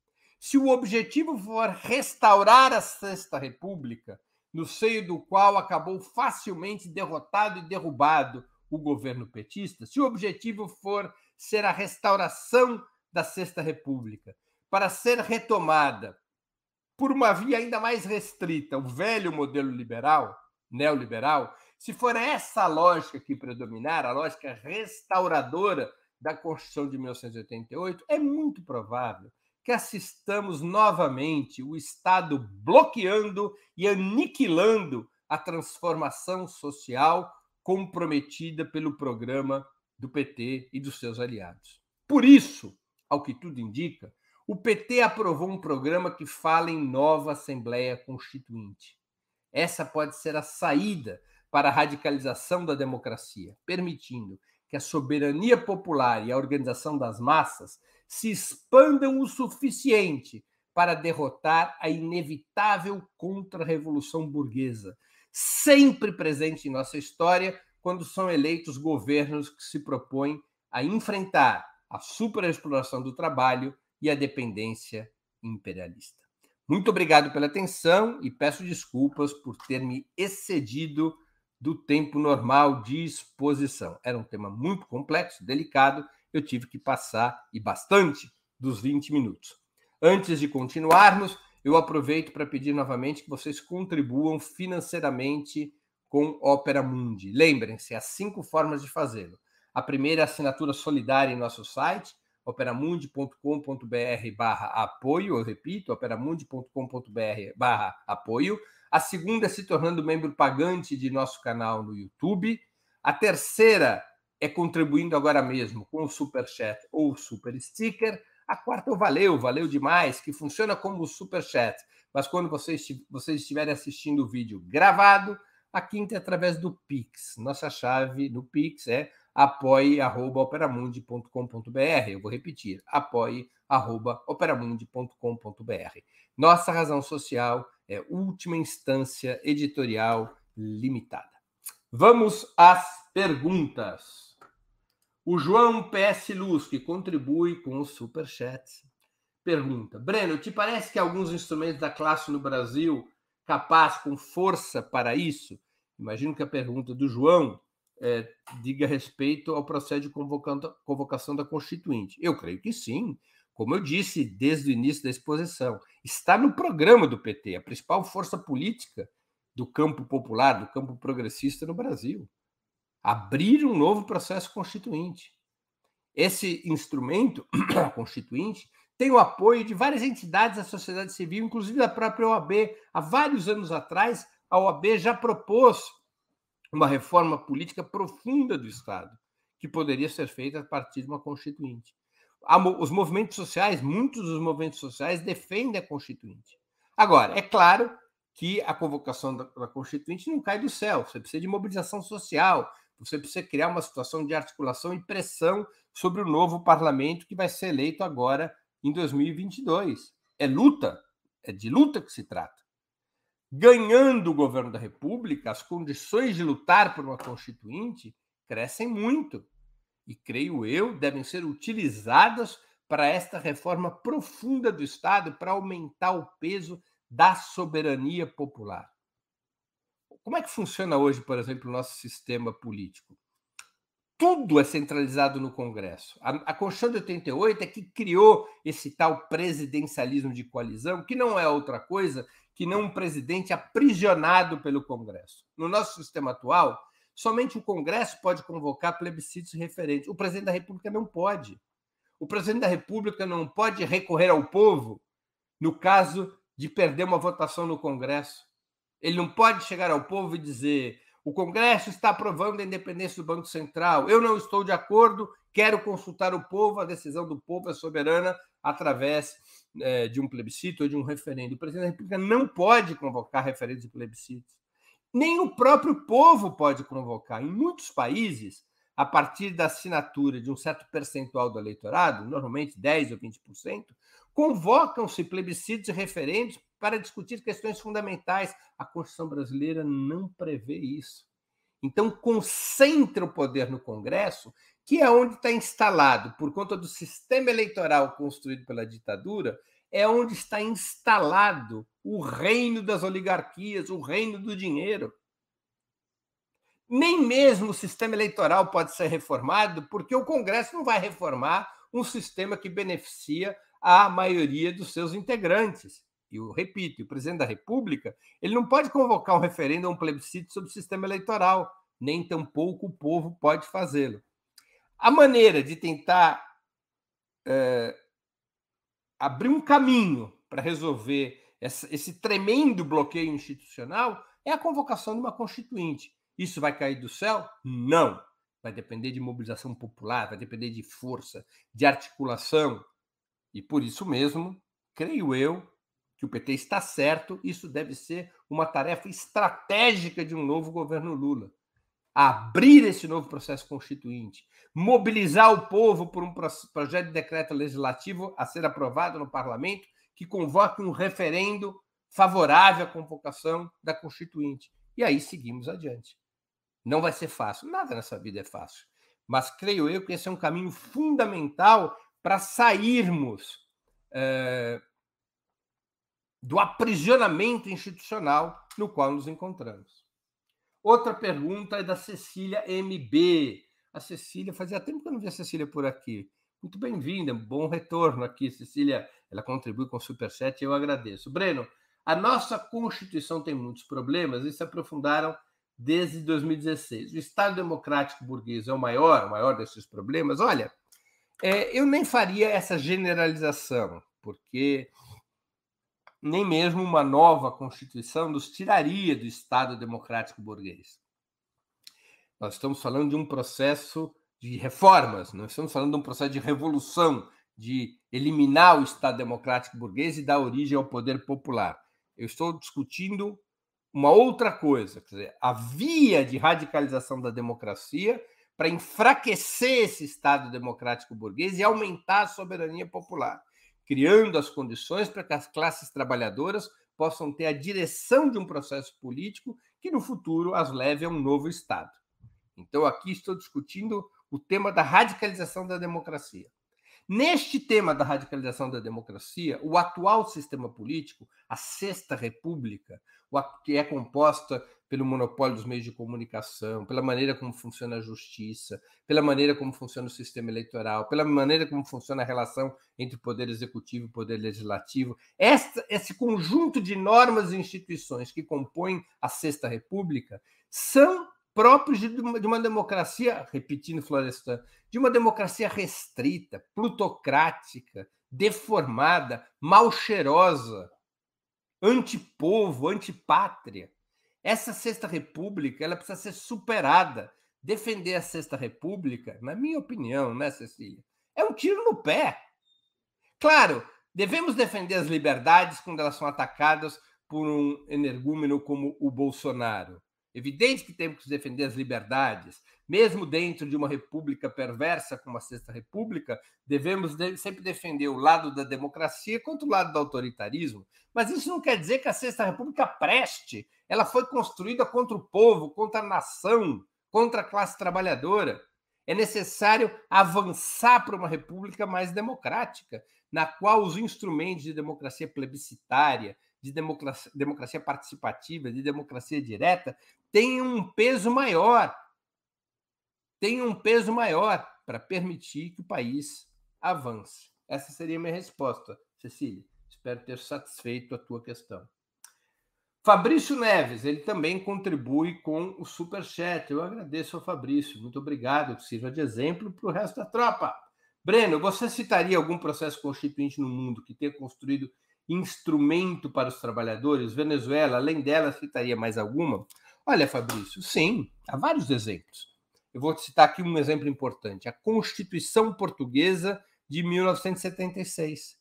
Se o objetivo for restaurar a Sexta República, no seio do qual acabou facilmente derrotado e derrubado o governo petista, se o objetivo for ser a restauração da Sexta República, para ser retomada por uma via ainda mais restrita, o velho modelo liberal, neoliberal, se for essa lógica que predominar, a lógica restauradora da Constituição de 1988, é muito provável que assistamos novamente o Estado bloqueando e aniquilando a transformação social comprometida pelo programa do PT e dos seus aliados. Por isso, ao que tudo indica, o PT aprovou um programa que fala em nova Assembleia Constituinte. Essa pode ser a saída para a radicalização da democracia, permitindo que a soberania popular e a organização das massas se expandam o suficiente para derrotar a inevitável contra-revolução burguesa, sempre presente em nossa história quando são eleitos governos que se propõem a enfrentar a superexploração do trabalho e a dependência imperialista. Muito obrigado pela atenção e peço desculpas por ter me excedido do tempo normal de exposição. Era um tema muito complexo, delicado eu tive que passar, e bastante, dos 20 minutos. Antes de continuarmos, eu aproveito para pedir novamente que vocês contribuam financeiramente com Opera Mundi. Lembrem-se, há cinco formas de fazê-lo. A primeira é a assinatura solidária em nosso site, operamundi.com.br barra apoio, eu repito, operamundi.com.br barra apoio. A segunda é se tornando membro pagante de nosso canal no YouTube. A terceira é contribuindo agora mesmo com o Super Chat ou o Super Sticker. A quarta é o Valeu, valeu demais, que funciona como o Super Chat. Mas quando vocês, vocês estiverem assistindo o vídeo gravado, a quinta é através do Pix. Nossa chave no Pix é apoie.operamundi.com.br. Eu vou repetir, apoie.operamundi.com.br. Nossa razão social é última instância editorial limitada. Vamos às perguntas. O João PS Luz, que contribui com o Superchat, pergunta: Breno, te parece que alguns instrumentos da classe no Brasil capaz com força para isso? Imagino que a pergunta do João é, diga respeito ao processo de convocação da Constituinte. Eu creio que sim. Como eu disse desde o início da exposição, está no programa do PT, a principal força política do campo popular, do campo progressista no Brasil. Abrir um novo processo constituinte. Esse instrumento constituinte tem o apoio de várias entidades da sociedade civil, inclusive da própria OAB. Há vários anos atrás, a OAB já propôs uma reforma política profunda do Estado, que poderia ser feita a partir de uma constituinte. Os movimentos sociais, muitos dos movimentos sociais defendem a constituinte. Agora, é claro que a convocação da, constituinte não cai do céu, você precisa de mobilização social, você precisa criar uma situação de articulação e pressão sobre o novo parlamento que vai ser eleito agora em 2022. É luta, é de luta que se trata ganhando o governo da República, as condições de lutar por uma constituinte crescem muito. E, creio eu, devem ser utilizadas para esta reforma profunda do Estado, para aumentar o peso da soberania popular. Como é que funciona hoje, por exemplo, o nosso sistema político? Tudo é centralizado no Congresso. A, a Constituição de 88 é que criou esse tal presidencialismo de coalizão, que não é outra coisa que não um presidente aprisionado pelo Congresso. No nosso sistema atual, somente o Congresso pode convocar plebiscitos referentes. O presidente da República não pode. O presidente da República não pode recorrer ao povo no caso de perder uma votação no Congresso. Ele não pode chegar ao povo e dizer: o Congresso está aprovando a independência do Banco Central, eu não estou de acordo, quero consultar o povo, a decisão do povo é soberana através é, de um plebiscito ou de um referendo. O presidente da República não pode convocar referendos e plebiscitos. Nem o próprio povo pode convocar. Em muitos países, a partir da assinatura de um certo percentual do eleitorado, normalmente 10% ou 20%, convocam-se plebiscitos e referendos para discutir questões fundamentais. A Constituição brasileira não prevê isso. Então, concentra o poder no Congresso que é onde está instalado, por conta do sistema eleitoral construído pela ditadura, é onde está instalado o reino das oligarquias, o reino do dinheiro. Nem mesmo o sistema eleitoral pode ser reformado, porque o Congresso não vai reformar um sistema que beneficia a maioria dos seus integrantes. E eu repito, o presidente da República ele não pode convocar um referendo ou um plebiscito sobre o sistema eleitoral, nem tampouco o povo pode fazê-lo. A maneira de tentar é, abrir um caminho para resolver essa, esse tremendo bloqueio institucional é a convocação de uma constituinte. Isso vai cair do céu? Não. Vai depender de mobilização popular, vai depender de força, de articulação. E por isso mesmo, creio eu, que o PT está certo, isso deve ser uma tarefa estratégica de um novo governo Lula abrir esse novo processo constituinte, mobilizar o povo por um projeto de decreto legislativo a ser aprovado no parlamento que convoque um referendo favorável à convocação da Constituinte. E aí seguimos adiante. Não vai ser fácil, nada nessa vida é fácil. Mas creio eu que esse é um caminho fundamental para sairmos é, do aprisionamento institucional no qual nos encontramos. Outra pergunta é da Cecília MB. A Cecília, fazia tempo que eu não via a Cecília por aqui. Muito bem-vinda, bom retorno aqui, Cecília. Ela contribui com o Superchat e eu agradeço. Breno, a nossa Constituição tem muitos problemas e se aprofundaram desde 2016. O Estado Democrático Burguês é o maior, o maior desses problemas? Olha, É, eu nem faria essa generalização, porque nem mesmo uma nova Constituição nos tiraria do Estado democrático burguês. Nós estamos falando de um processo de reformas, nós estamos falando de um processo de revolução, de eliminar o Estado democrático burguês e dar origem ao poder popular. Eu estou discutindo uma outra coisa, quer dizer, a via de radicalização da democracia para enfraquecer esse Estado democrático burguês e aumentar a soberania popular, criando as condições para que as classes trabalhadoras possam ter a direção de um processo político que no futuro as leve a um novo Estado. Então, aqui estou discutindo o tema da radicalização da democracia. Neste tema da radicalização da democracia, o atual sistema político, a Sexta República, que é composta pelo monopólio dos meios de comunicação, pela maneira como funciona a justiça, pela maneira como funciona o sistema eleitoral, pela maneira como funciona a relação entre o poder executivo e o poder legislativo, esta, esse conjunto de normas e instituições que compõem a Sexta República são próprios de uma, de uma democracia, repetindo Florestan, de uma democracia restrita, plutocrática, deformada, mal cheirosa, antipovo, antipátria. Essa Sexta República ela precisa ser superada. Defender a Sexta República, na minha opinião, né, Cecília, é um tiro no pé. Claro, devemos defender as liberdades quando elas são atacadas por um energúmeno como o Bolsonaro. Evidente que temos que defender as liberdades, mesmo dentro de uma república perversa como a Sexta República, devemos sempre defender o lado da democracia contra o lado do autoritarismo. Mas isso não quer dizer que a Sexta República preste. Ela foi construída contra o povo, contra a nação, contra a classe trabalhadora. É necessário avançar para uma república mais democrática, na qual os instrumentos de democracia plebiscitária, de democracia, democracia participativa, de democracia direta, tem um peso maior, tem um peso maior para permitir que o país avance. Essa seria a minha resposta, Cecília. Espero ter satisfeito a tua questão. Fabrício Neves, ele também contribui com o Super Chat. Eu agradeço ao Fabrício. Muito obrigado, que sirva de exemplo para o resto da tropa. Breno, você citaria algum processo constituinte no mundo que tenha construído instrumento para os trabalhadores? Venezuela, além dela, citaria mais alguma? Olha, Fabrício, sim, há vários exemplos. Eu vou citar aqui um exemplo importante: a Constituição Portuguesa de 1976.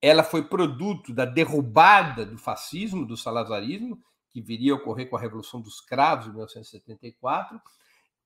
Ela foi produto da derrubada do fascismo, do salazarismo, que viria a ocorrer com a Revolução dos Cravos de 1974.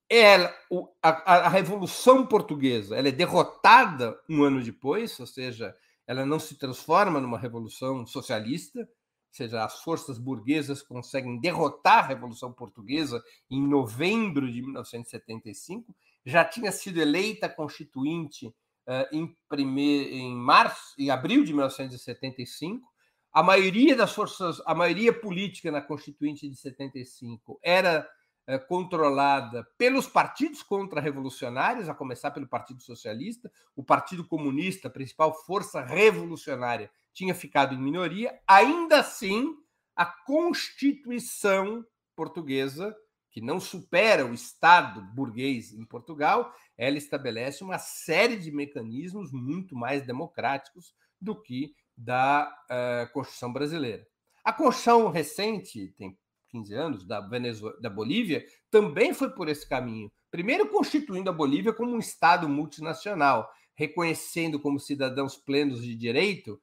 Ela, a, a Revolução Portuguesa ela é derrotada um ano depois, ou seja, ela não se transforma numa revolução socialista, seja, as forças burguesas conseguem derrotar a Revolução Portuguesa em novembro de 1975, já tinha sido eleita constituinte uh, em, primeir, em março, em abril de 1975. A maioria das forças, a maioria política na constituinte de 75 era controlada pelos partidos contra-revolucionários, a começar pelo Partido Socialista, o Partido Comunista, a principal força revolucionária tinha ficado em minoria, ainda assim, a Constituição portuguesa, que não supera o Estado burguês em Portugal, ela estabelece uma série de mecanismos muito mais democráticos do que da uh, Constituição brasileira. A Constituição recente, tem 15 anos, da, Venezuela, da Bolívia, também foi por esse caminho. Primeiro, constituindo a Bolívia como um Estado multinacional, reconhecendo como cidadãos plenos de direito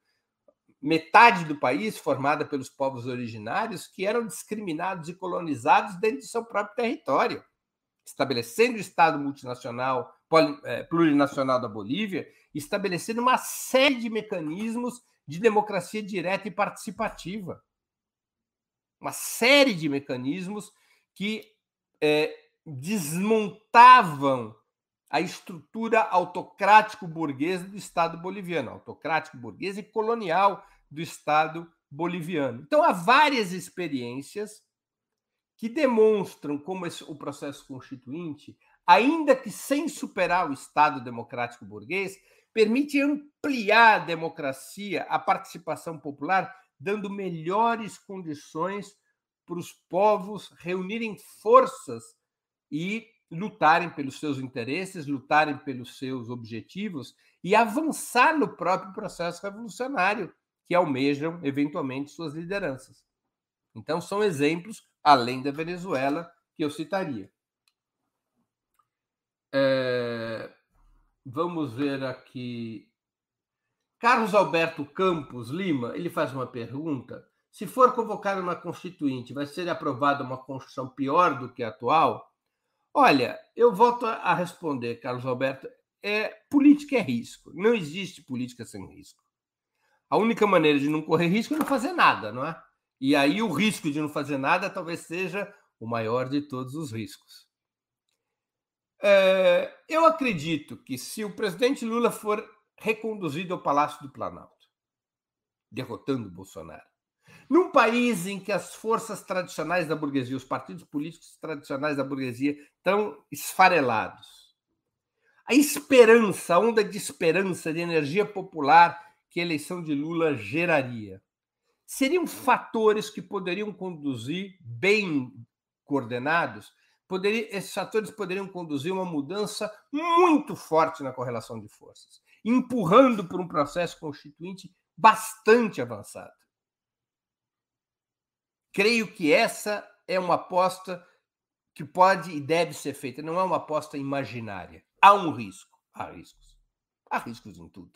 metade do país formada pelos povos originários que eram discriminados e colonizados dentro de seu próprio território, estabelecendo o Estado multinacional, é, plurinacional da Bolívia, estabelecendo uma série de mecanismos de democracia direta e participativa. Uma série de mecanismos que é, desmontavam a estrutura autocrático-burguesa do Estado boliviano, autocrático-burguesa e colonial do Estado boliviano. Então, há várias experiências que demonstram como esse, o processo constituinte, ainda que sem superar o Estado democrático burguês, permite ampliar a democracia, a participação popular, dando melhores condições para os povos reunirem forças e lutarem pelos seus interesses, lutarem pelos seus objetivos e avançar no próprio processo revolucionário que almejam eventualmente suas lideranças. Então, são exemplos, além da Venezuela, que eu citaria. É... Vamos ver aqui. Carlos Alberto Campos Lima, ele faz uma pergunta. Se for convocada uma constituinte, vai ser aprovada uma constituição pior do que a atual? Olha, eu volto a responder, Carlos Alberto. É, política é risco. Não existe política sem risco. A única maneira de não correr risco é não fazer nada, não é? E aí o risco de não fazer nada talvez seja o maior de todos os riscos. É, eu acredito que se o presidente Lula for reconduzido ao Palácio do Planalto, derrotando Bolsonaro, num país em que as forças tradicionais da burguesia, os partidos políticos tradicionais da burguesia estão esfarelados, a esperança, a onda de esperança, de energia popular que a eleição de Lula geraria, seriam fatores que poderiam conduzir, bem coordenados, poderia, esses fatores poderiam conduzir uma mudança muito forte na correlação de forças, empurrando por um processo constituinte bastante avançado. Creio que essa é uma aposta que pode e deve ser feita, não é uma aposta imaginária. Há um risco, há riscos. Há riscos em tudo.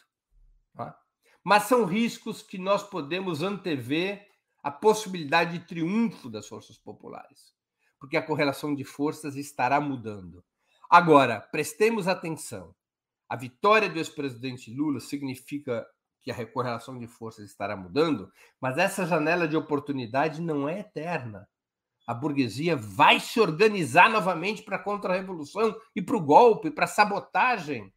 Tá? mas são riscos que nós podemos antever a possibilidade de triunfo das forças populares, porque a correlação de forças estará mudando. Agora, prestemos atenção. A vitória do ex-presidente Lula significa que a correlação de forças estará mudando, mas essa janela de oportunidade não é eterna. A burguesia vai se organizar novamente para a contra-revolução e para o golpe, para a sabotagem.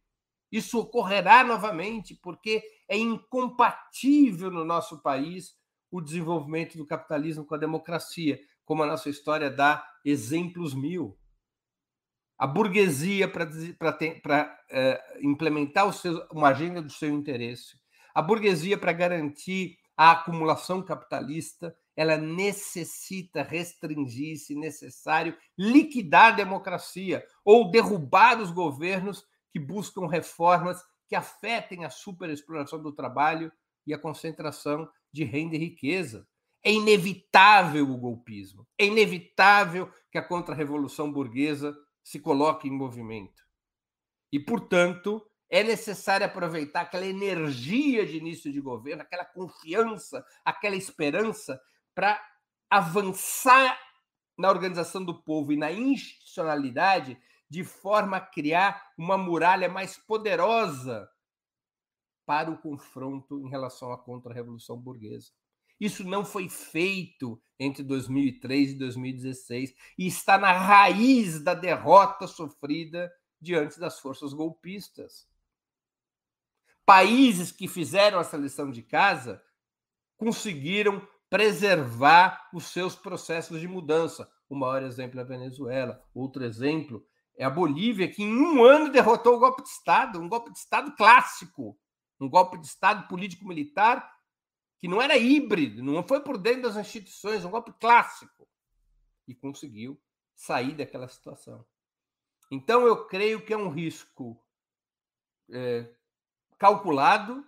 Isso ocorrerá novamente, porque é incompatível no nosso país o desenvolvimento do capitalismo com a democracia, como a nossa história dá exemplos mil. A burguesia, para é, implementar uma agenda do seu interesse, a burguesia, para garantir a acumulação capitalista, ela necessita restringir, se necessário, liquidar a democracia ou derrubar os governos que buscam reformas que afetem a superexploração do trabalho e a concentração de renda e riqueza. É inevitável o golpismo, é inevitável que a contra-revolução burguesa se coloque em movimento. E, portanto, é necessário aproveitar aquela energia de início de governo, aquela confiança, aquela esperança para avançar na organização do povo e na institucionalidade de forma a criar uma muralha mais poderosa para o confronto em relação à contra-revolução burguesa. Isso não foi feito entre 2003 e 2016 e está na raiz da derrota sofrida diante das forças golpistas. Países que fizeram essa lição de casa conseguiram preservar os seus processos de mudança. O maior exemplo é a Venezuela, outro exemplo é a Bolívia, que em um ano derrotou o golpe de Estado, um golpe de Estado clássico, um golpe de Estado político-militar que não era híbrido, não foi por dentro das instituições, um golpe clássico. E conseguiu sair daquela situação. Então, eu creio que é um risco é, calculado,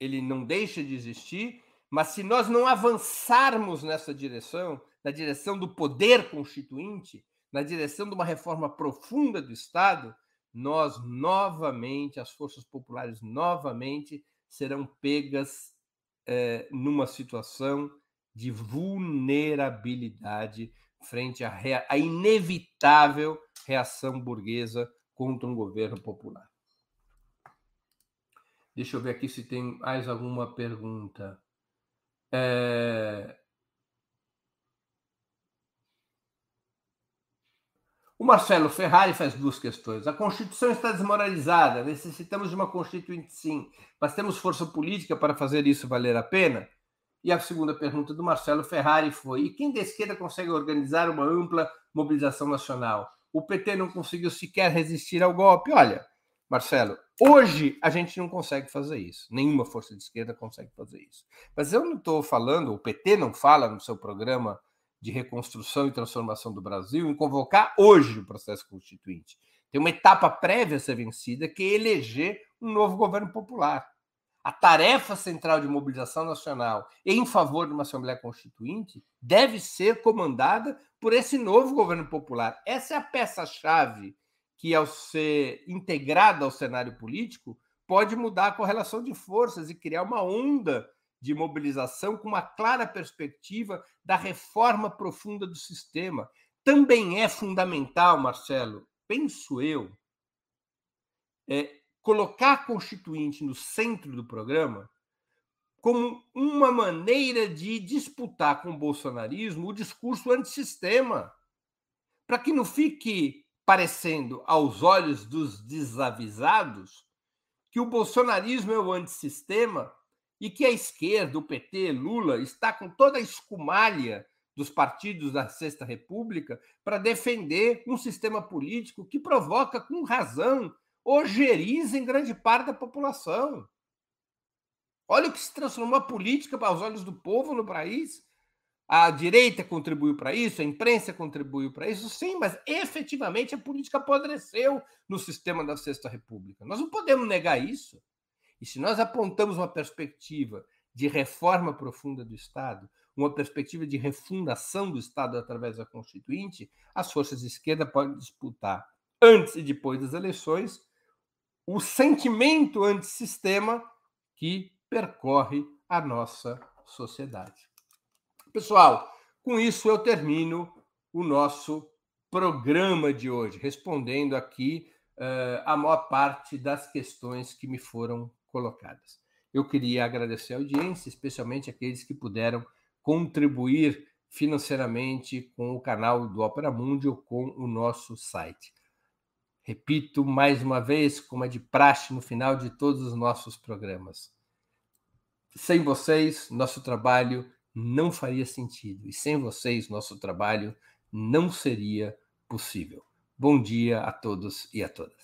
ele não deixa de existir, mas se nós não avançarmos nessa direção, na direção do poder constituinte, na direção de uma reforma profunda do Estado, nós novamente, as forças populares novamente serão pegas é, numa situação de vulnerabilidade frente à, rea à inevitável reação burguesa contra um governo popular. Deixa eu ver aqui se tem mais alguma pergunta. É... O Marcelo Ferrari faz duas questões. A Constituição está desmoralizada, necessitamos de uma Constituinte sim, mas temos força política para fazer isso valer a pena? E a segunda pergunta do Marcelo Ferrari foi: e quem da esquerda consegue organizar uma ampla mobilização nacional? O PT não conseguiu sequer resistir ao golpe. Olha, Marcelo, hoje a gente não consegue fazer isso. Nenhuma força de esquerda consegue fazer isso. Mas eu não estou falando, o PT não fala no seu programa de reconstrução e transformação do Brasil em convocar hoje o processo constituinte. Tem uma etapa prévia a ser vencida, que é eleger um novo governo popular. A tarefa central de mobilização nacional em favor de uma Assembleia Constituinte deve ser comandada por esse novo governo popular. Essa é a peça-chave que, ao ser integrada ao cenário político, pode mudar a correlação de forças e criar uma onda de mobilização com uma clara perspectiva da reforma profunda do sistema. Também é fundamental, Marcelo, penso eu, é, colocar a Constituinte no centro do programa como uma maneira de disputar com o bolsonarismo o discurso antissistema, para que não fique parecendo aos olhos dos desavisados que o bolsonarismo é o antissistema e que a esquerda, o PT, Lula, está com toda a escumalha dos partidos da Sexta República para defender um sistema político que provoca, com razão, ojeriza em grande parte da população. Olha o que se transformou a política para os olhos do povo no país. A direita contribuiu para isso, a imprensa contribuiu para isso, sim, mas efetivamente a política apodreceu no sistema da Sexta República. Nós não podemos negar isso. E se nós apontamos uma perspectiva de reforma profunda do Estado, uma perspectiva de refundação do Estado através da Constituinte, as forças de esquerda podem disputar, antes e depois das eleições, o sentimento antissistema que percorre a nossa sociedade. Pessoal, com isso eu termino o nosso programa de hoje, respondendo aqui uh, a maior parte das questões que me foram colocadas. Eu queria agradecer a audiência, especialmente aqueles que puderam contribuir financeiramente com o canal do Opera Mundi ou com o nosso site. Repito mais uma vez, como é de praxe no final de todos os nossos programas. Sem vocês, nosso trabalho não faria sentido. E sem vocês, nosso trabalho não seria possível. Bom dia a todos e a todas.